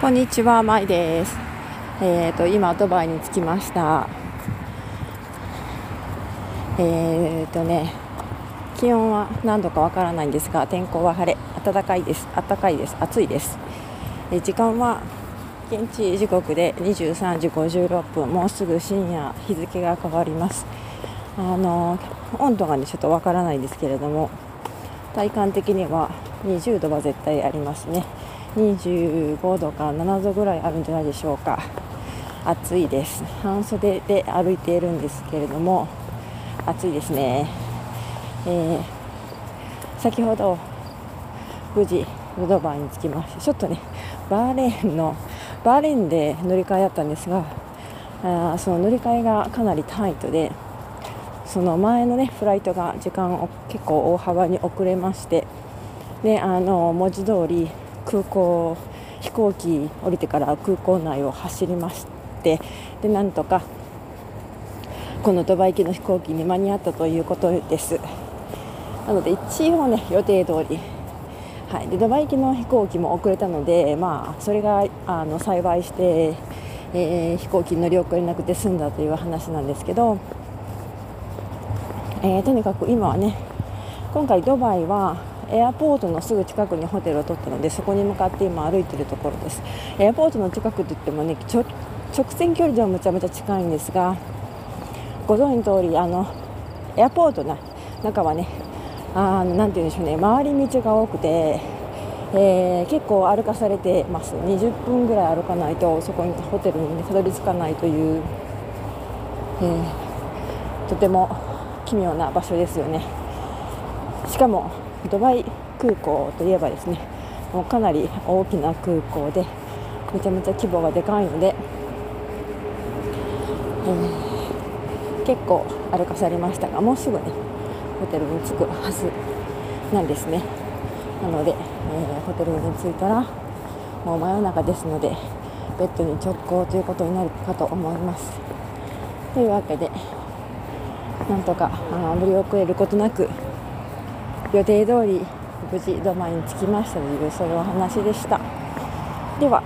こんにちは、まいです。えっ、ー、と今ドバイに着きました。えっ、ー、とね、気温は何度かわからないんですが、天候は晴れ、暖かいです。暖かいです。暑いです。え時間は現地時刻で23時56分、もうすぐ深夜日付が変わります。あの温度がねちょっとわからないんですけれども、体感的には20度は絶対ありますね。25度か7度ぐらいあるんじゃないでしょうか。暑いです。半袖で歩いているんですけれども暑いですね、えー、先ほど無事ドバイに着きましてちょっとねバーレーンのバーレーンで乗り換えだったんですがあその乗り換えがかなりタイトでその前のねフライトが時間を結構大幅に遅れましてであの文字通り空港飛行機降りてから空港内を走りましてでなんとかこのドバイ行きの飛行機に間に合ったということです。なので一応ね予定通り。はい、でドバイ行きの飛行機も遅れたので、まあ、それがあの幸いして、えー、飛行機に乗り遅れなくて済んだという話なんですけど、えー、とにかく今はね今回ドバイはエアポートのすぐ近くにホテルを取ったのでそこに向かって今歩いているところです。エアポートの近くといってもね直線距離ではむちゃむちゃ近いんですがご存知の通りあのエアポートの中はねあなて言うんでしょうね回り道が多くて、えー、結構歩かされてます。20分ぐらい歩かないとそこにホテルに、ね、たどり着かないという、えー、とても奇妙な場所ですよね。しかもドバイ空港といえばですねもうかなり大きな空港でめちゃめちゃ規模がでかいので、えー、結構歩かされましたがもうすぐねホテルに着くはずなんですね。なので、えー、ホテルに着いたらもう真夜中ですのでベッドに直行ということになるかと思います。というわけでなんとかあ乗り遅れることなく予定通り無事ドマに着きましたというそういうお話でした。では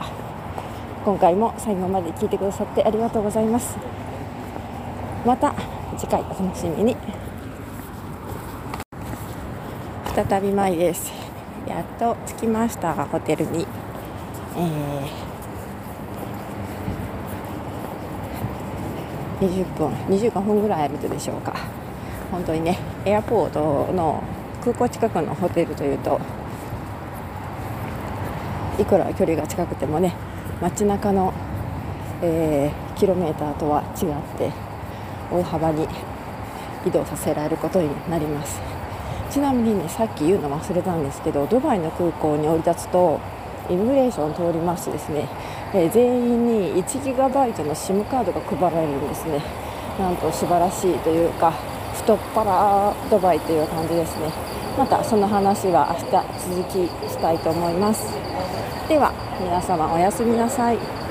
今回も最後まで聞いてくださってありがとうございます。また次回お楽しみに。再び前です。やっと着きましたホテルに、えー、20分25分ぐらい歩くでしょうか。本当にねエアポートの空港近くのホテルというといくら距離が近くてもね街中の、えー、キロメーターとは違って大幅に移動させられることになります。ちなみにねさっき言うの忘れたんですけどドバイの空港に降り立つとイミグレーション通りましてですね、えー、全員に 1GB の SIM カードが配られるんですね。なんと素晴らしいというか太っ腹ドバイという感じですね。またその話は明日続きしたいと思います。では皆様おやすみなさい。